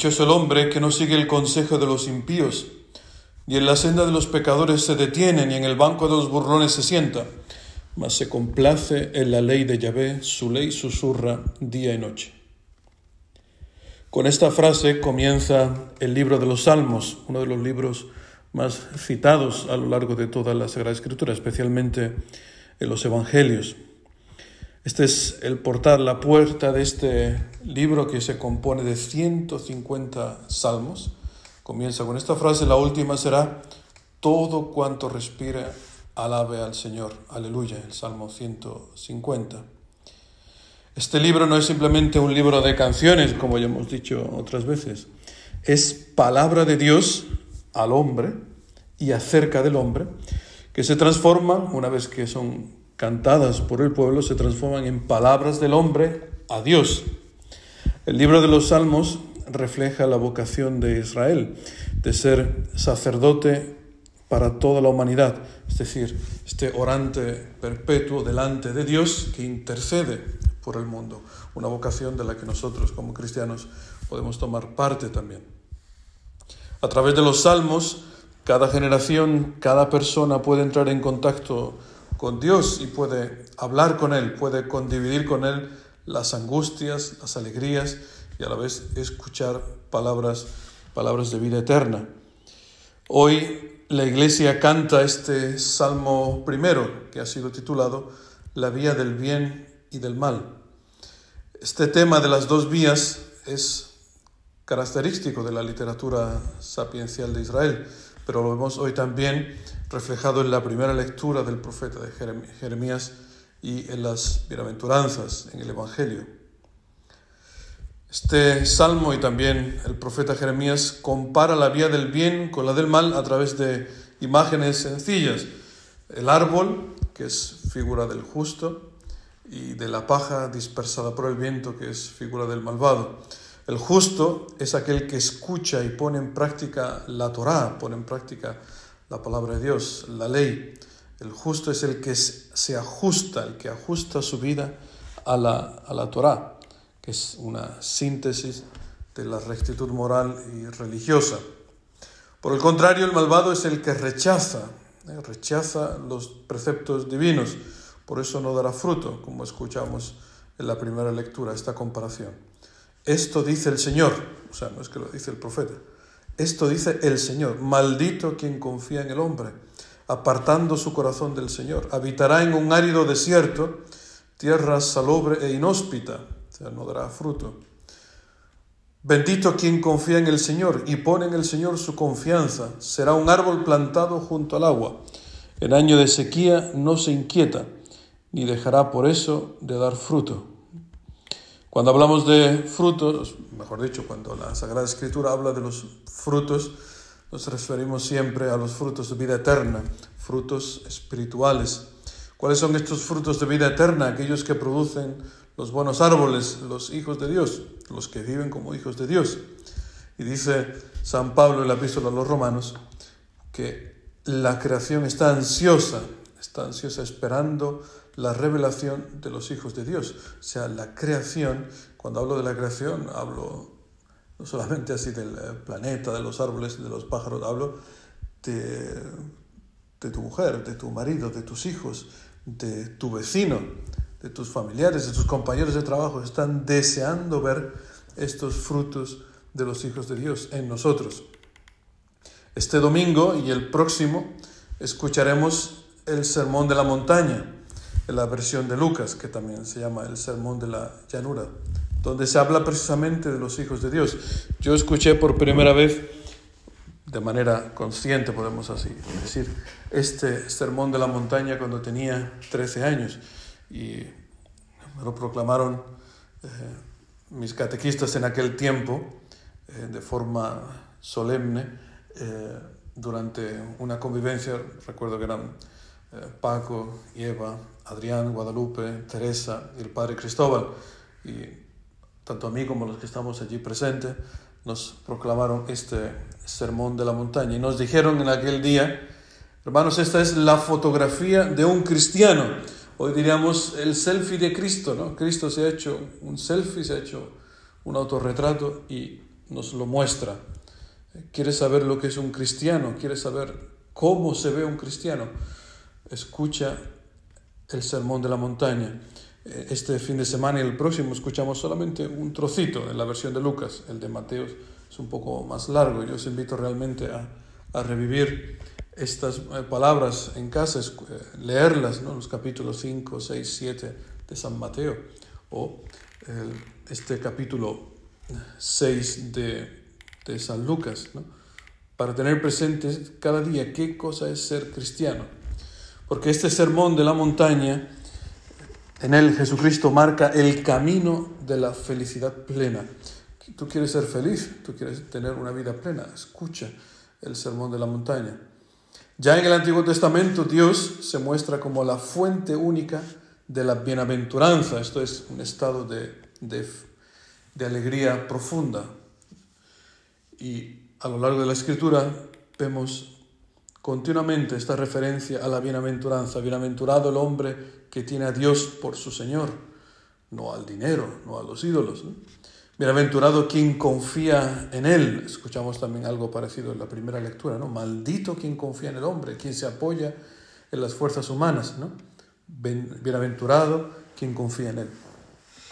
Dichoso el hombre que no sigue el consejo de los impíos, ni en la senda de los pecadores se detiene, ni en el banco de los burlones se sienta, mas se complace en la ley de Yahvé, su ley susurra día y noche. Con esta frase comienza el libro de los Salmos, uno de los libros más citados a lo largo de toda la Sagrada Escritura, especialmente en los Evangelios. Este es el portal, la puerta de este libro que se compone de 150 salmos. Comienza con esta frase, la última será, todo cuanto respira, alabe al Señor. Aleluya, el Salmo 150. Este libro no es simplemente un libro de canciones, como ya hemos dicho otras veces. Es palabra de Dios al hombre y acerca del hombre, que se transforma, una vez que son cantadas por el pueblo, se transforman en palabras del hombre a Dios. El libro de los Salmos refleja la vocación de Israel de ser sacerdote para toda la humanidad, es decir, este orante perpetuo delante de Dios que intercede por el mundo, una vocación de la que nosotros como cristianos podemos tomar parte también. A través de los salmos, cada generación, cada persona puede entrar en contacto con Dios y puede hablar con Él, puede condividir con Él las angustias, las alegrías y a la vez escuchar palabras, palabras de vida eterna. Hoy la iglesia canta este salmo primero que ha sido titulado La vía del bien y del mal. Este tema de las dos vías es característico de la literatura sapiencial de Israel, pero lo vemos hoy también reflejado en la primera lectura del profeta de Jeremías y en las bienaventuranzas, en el Evangelio. Este salmo y también el profeta Jeremías compara la vía del bien con la del mal a través de imágenes sencillas. El árbol, que es figura del justo, y de la paja dispersada por el viento, que es figura del malvado. El justo es aquel que escucha y pone en práctica la Torá, pone en práctica la palabra de Dios, la ley. El justo es el que se ajusta, el que ajusta su vida a la, a la Torá, que es una síntesis de la rectitud moral y religiosa. Por el contrario, el malvado es el que rechaza, eh, rechaza los preceptos divinos, por eso no dará fruto, como escuchamos en la primera lectura, esta comparación. Esto dice el Señor, o sea, no es que lo dice el profeta, esto dice el Señor, maldito quien confía en el hombre, apartando su corazón del Señor, habitará en un árido desierto, tierra salobre e inhóspita, o sea, no dará fruto. Bendito quien confía en el Señor y pone en el Señor su confianza, será un árbol plantado junto al agua. En año de sequía no se inquieta, ni dejará por eso de dar fruto. Cuando hablamos de frutos, mejor dicho, cuando la Sagrada Escritura habla de los frutos, nos referimos siempre a los frutos de vida eterna, frutos espirituales. ¿Cuáles son estos frutos de vida eterna? Aquellos que producen los buenos árboles, los hijos de Dios, los que viven como hijos de Dios. Y dice San Pablo en la epístola a los romanos que la creación está ansiosa, está ansiosa esperando la revelación de los hijos de Dios. O sea, la creación, cuando hablo de la creación, hablo no solamente así del eh, planeta, de los árboles, de los pájaros, hablo de, de tu mujer, de tu marido, de tus hijos, de tu vecino, de tus familiares, de tus compañeros de trabajo. Están deseando ver estos frutos de los hijos de Dios en nosotros. Este domingo y el próximo escucharemos el Sermón de la Montaña la versión de Lucas, que también se llama el Sermón de la Llanura, donde se habla precisamente de los hijos de Dios. Yo escuché por primera vez, de manera consciente podemos así decir, este Sermón de la Montaña cuando tenía 13 años y me lo proclamaron eh, mis catequistas en aquel tiempo eh, de forma solemne eh, durante una convivencia, recuerdo que eran Paco y Eva, Adrián, Guadalupe, Teresa y el Padre Cristóbal. Y tanto a mí como a los que estamos allí presentes nos proclamaron este sermón de la montaña y nos dijeron en aquel día, hermanos, esta es la fotografía de un cristiano. Hoy diríamos el selfie de Cristo, ¿no? Cristo se ha hecho un selfie, se ha hecho un autorretrato y nos lo muestra. ¿Quieres saber lo que es un cristiano? ¿Quieres saber cómo se ve un cristiano? Escucha el sermón de la montaña. Este fin de semana y el próximo escuchamos solamente un trocito en la versión de Lucas. El de Mateo es un poco más largo. Yo os invito realmente a, revivir estas eh, palabras en casa, eh, leerlas, ¿no? los capítulos 5, 6, 7 de San Mateo, o este capítulo 6 de, de San Lucas, ¿no? para tener presente cada día qué cosa es ser cristiano. Porque este sermón de la montaña, en él Jesucristo marca el camino de la felicidad plena. Tú quieres ser feliz, tú quieres tener una vida plena, escucha el sermón de la montaña. Ya en el Antiguo Testamento Dios se muestra como la fuente única de la bienaventuranza. Esto es un estado de, de, alegría profunda. Y a lo largo de la Escritura vemos continuamente esta referencia a la bienaventuranza. Bienaventurado el hombre que tiene a Dios por su Señor, no al dinero, no a los ídolos. Bienaventurado quien confía en Él. Escuchamos también algo parecido en la primera lectura, ¿no? Maldito quien confía en el hombre, quien se apoya en las fuerzas humanas, ¿no? Bienaventurado quien confía en Él.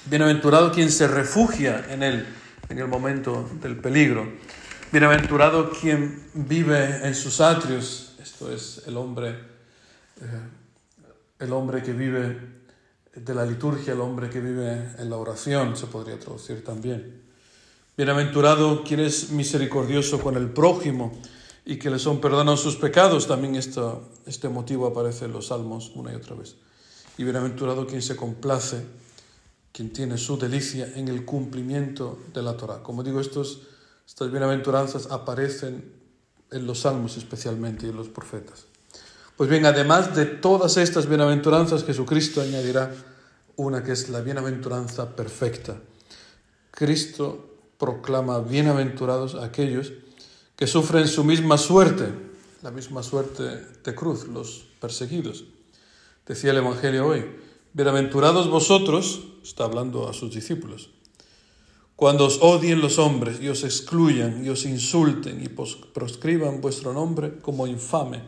Bienaventurado quien se refugia en Él en el momento del peligro. Bienaventurado quien vive en sus atrios. Esto es el hombre, eh, el hombre que vive de la liturgia, el hombre que vive en la oración, se podría traducir también. Bienaventurado quien es misericordioso con el prójimo y que le son perdonados sus pecados. También esto, este motivo aparece en los salmos una y otra vez. Y bienaventurado quien se complace, quien tiene su delicia en el cumplimiento de la Torah. Como digo, estos, estas bienaventuranzas aparecen en los salmos especialmente y en los profetas. Pues bien, además de todas estas bienaventuranzas, Jesucristo añadirá una que es la bienaventuranza perfecta. Cristo proclama bienaventurados a aquellos que sufren su misma suerte, la misma suerte de cruz, los perseguidos. Decía el Evangelio hoy, bienaventurados vosotros, está hablando a sus discípulos, cuando os odien los hombres y os excluyan y os insulten y proscriban vuestro nombre como infame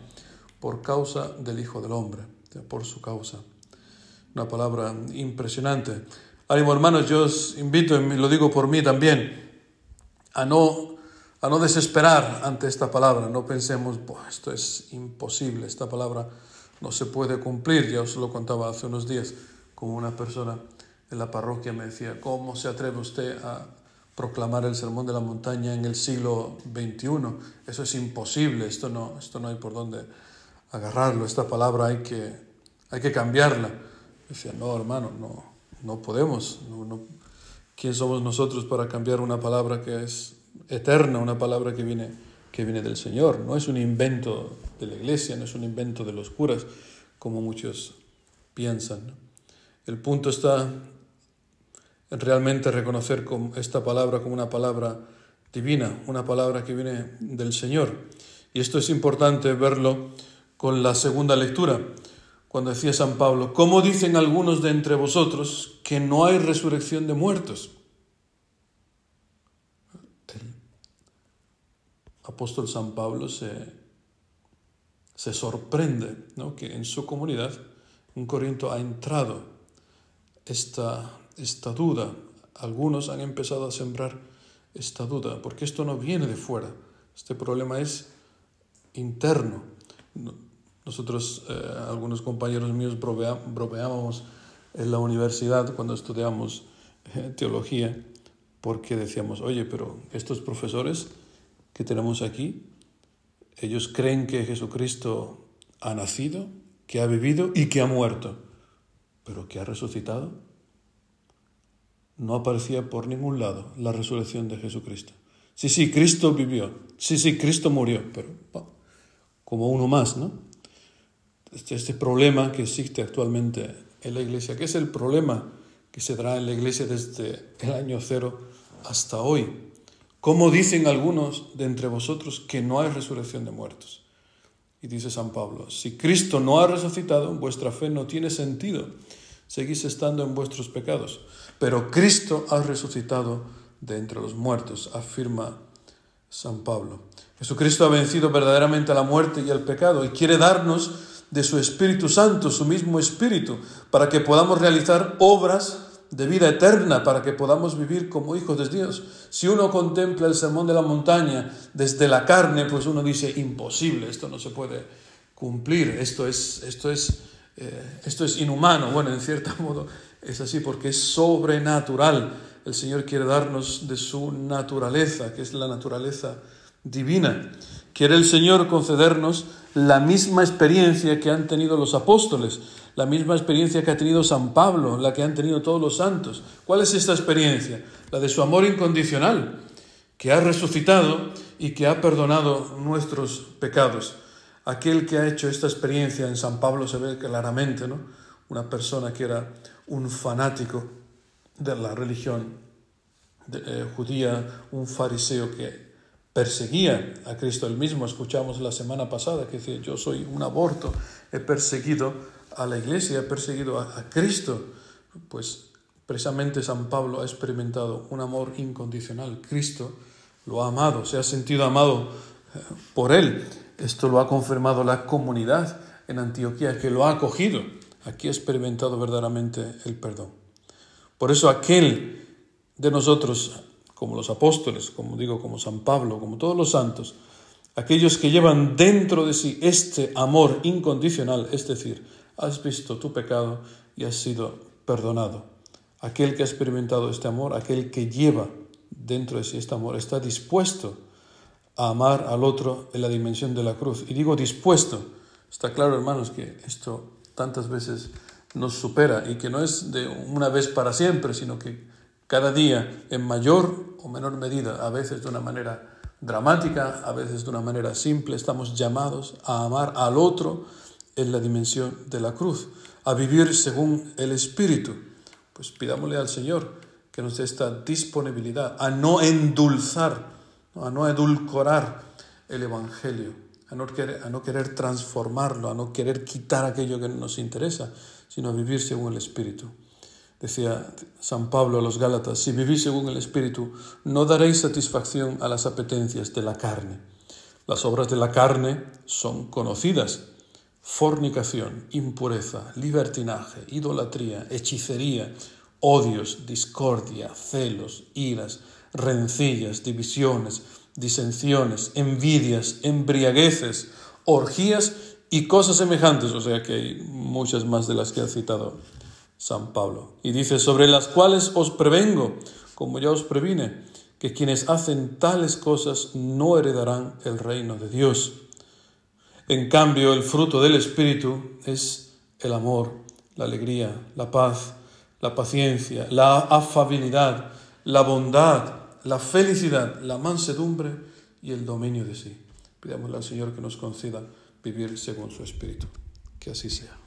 por causa del Hijo del Hombre, por su causa. Una palabra impresionante. Ánimo hermanos, yo os invito, y lo digo por mí también, a no, a no desesperar ante esta palabra. No pensemos, esto es imposible, esta palabra no se puede cumplir. Ya os lo contaba hace unos días con una persona en la parroquia, me decía, ¿cómo se atreve usted a proclamar el sermón de la montaña en el siglo XXI? Eso es imposible, esto no, esto no hay por dónde agarrarlo, esta palabra hay que, hay que cambiarla. Decía, no, hermano, no, no podemos. No, ¿Quién somos nosotros para cambiar una palabra que es eterna, una palabra que viene, que viene del Señor? No es un invento de la iglesia, no es un invento de los curas, como muchos piensan. El punto está realmente reconocer esta palabra como una palabra divina, una palabra que viene del Señor. Y esto es importante verlo con la segunda lectura, cuando decía San Pablo, ¿cómo dicen algunos de entre vosotros que no hay resurrección de muertos? El apóstol San Pablo se, se sorprende ¿no? que en su comunidad, en Corinto, ha entrado esta, esta duda. Algunos han empezado a sembrar esta duda, porque esto no viene de fuera, este problema es interno. Nosotros, eh, algunos compañeros míos, bromeábamos en la universidad cuando estudiamos eh, teología, porque decíamos, oye, pero estos profesores que tenemos aquí, ellos creen que Jesucristo ha nacido, que ha vivido y que ha muerto, pero que ha resucitado. No aparecía por ningún lado la resurrección de Jesucristo. Sí, sí, Cristo vivió. Sí, sí, Cristo murió, pero como uno más, ¿no? este, este problema que existe actualmente en la iglesia, que es el problema que se dará en la iglesia desde el año cero hasta hoy. ¿Cómo dicen algunos de entre vosotros que no hay resurrección de muertos? Y dice San Pablo, si Cristo no ha resucitado, vuestra fe no tiene sentido, seguís estando en vuestros pecados. Pero Cristo ha resucitado de entre los muertos, afirma San Pablo. Jesucristo ha vencido verdaderamente a la muerte y al pecado y quiere darnos de su Espíritu Santo, su mismo Espíritu, para que podamos realizar obras de vida eterna, para que podamos vivir como hijos de Dios. Si uno contempla el sermón de la montaña desde la carne, pues uno dice, imposible, esto no se puede cumplir, esto es, esto es, eh, esto es inhumano. Bueno, en cierto modo es así porque es sobrenatural. El Señor quiere darnos de su naturaleza, que es la naturaleza divina. Quiere el Señor concedernos la misma experiencia que han tenido los apóstoles, la misma experiencia que ha tenido San Pablo, la que han tenido todos los santos. ¿Cuál es esta experiencia? La de su amor incondicional, que ha resucitado y que ha perdonado nuestros pecados. Aquel que ha hecho esta experiencia en San Pablo se ve claramente, ¿no? Una persona que era un fanático de la religión eh, judía, un fariseo que perseguía a Cristo. El mismo escuchamos la semana pasada que decía, yo soy un aborto, he perseguido a la iglesia, he perseguido a, Cristo. Pues precisamente San Pablo ha experimentado un amor incondicional. Cristo lo ha amado, se ha sentido amado eh, por él. Esto lo ha confirmado la comunidad en Antioquía, que lo ha acogido. Aquí ha experimentado verdaderamente el perdón. Por eso aquel de nosotros como los apóstoles, como digo, como San Pablo, como todos los santos, aquellos que llevan dentro de sí este amor incondicional, es decir, has visto tu pecado y has sido perdonado. Aquel que ha experimentado este amor, aquel que lleva dentro de sí este amor, está dispuesto a amar al otro en la dimensión de la cruz. Y digo dispuesto, está claro hermanos que esto tantas veces nos supera y que no es de una vez para siempre, sino que cada día en mayor o menor medida, a veces de una manera dramática, a veces de una manera simple, estamos llamados a amar al otro en la dimensión de la cruz, a vivir según el Espíritu. Pues pidámosle al Señor que nos dé esta disponibilidad a no endulzar, a no edulcorar el Evangelio, a no, querer, a no querer transformarlo, a no querer quitar aquello que nos interesa, sino a vivir según el Espíritu. Decía San Pablo a los Gálatas, si vivís según el Espíritu, no daréis satisfacción a las apetencias de la carne. Las obras de la carne son conocidas. Fornicación, impureza, libertinaje, idolatría, hechicería, odios, discordia, celos, iras, rencillas, divisiones, disensiones, envidias, embriagueces, orgías y cosas semejantes, o sea que hay muchas más de las que ha citado San Pablo. Y dice, sobre las cuales os prevengo, como ya os previne, que quienes hacen tales cosas no heredarán el reino de Dios. En cambio, el fruto del Espíritu es el amor, la alegría, la paz, la paciencia, la afabilidad, la bondad, la felicidad, la mansedumbre y el dominio de sí. Pidámosle al Señor que nos conceda vivir según su Espíritu. Que así sea.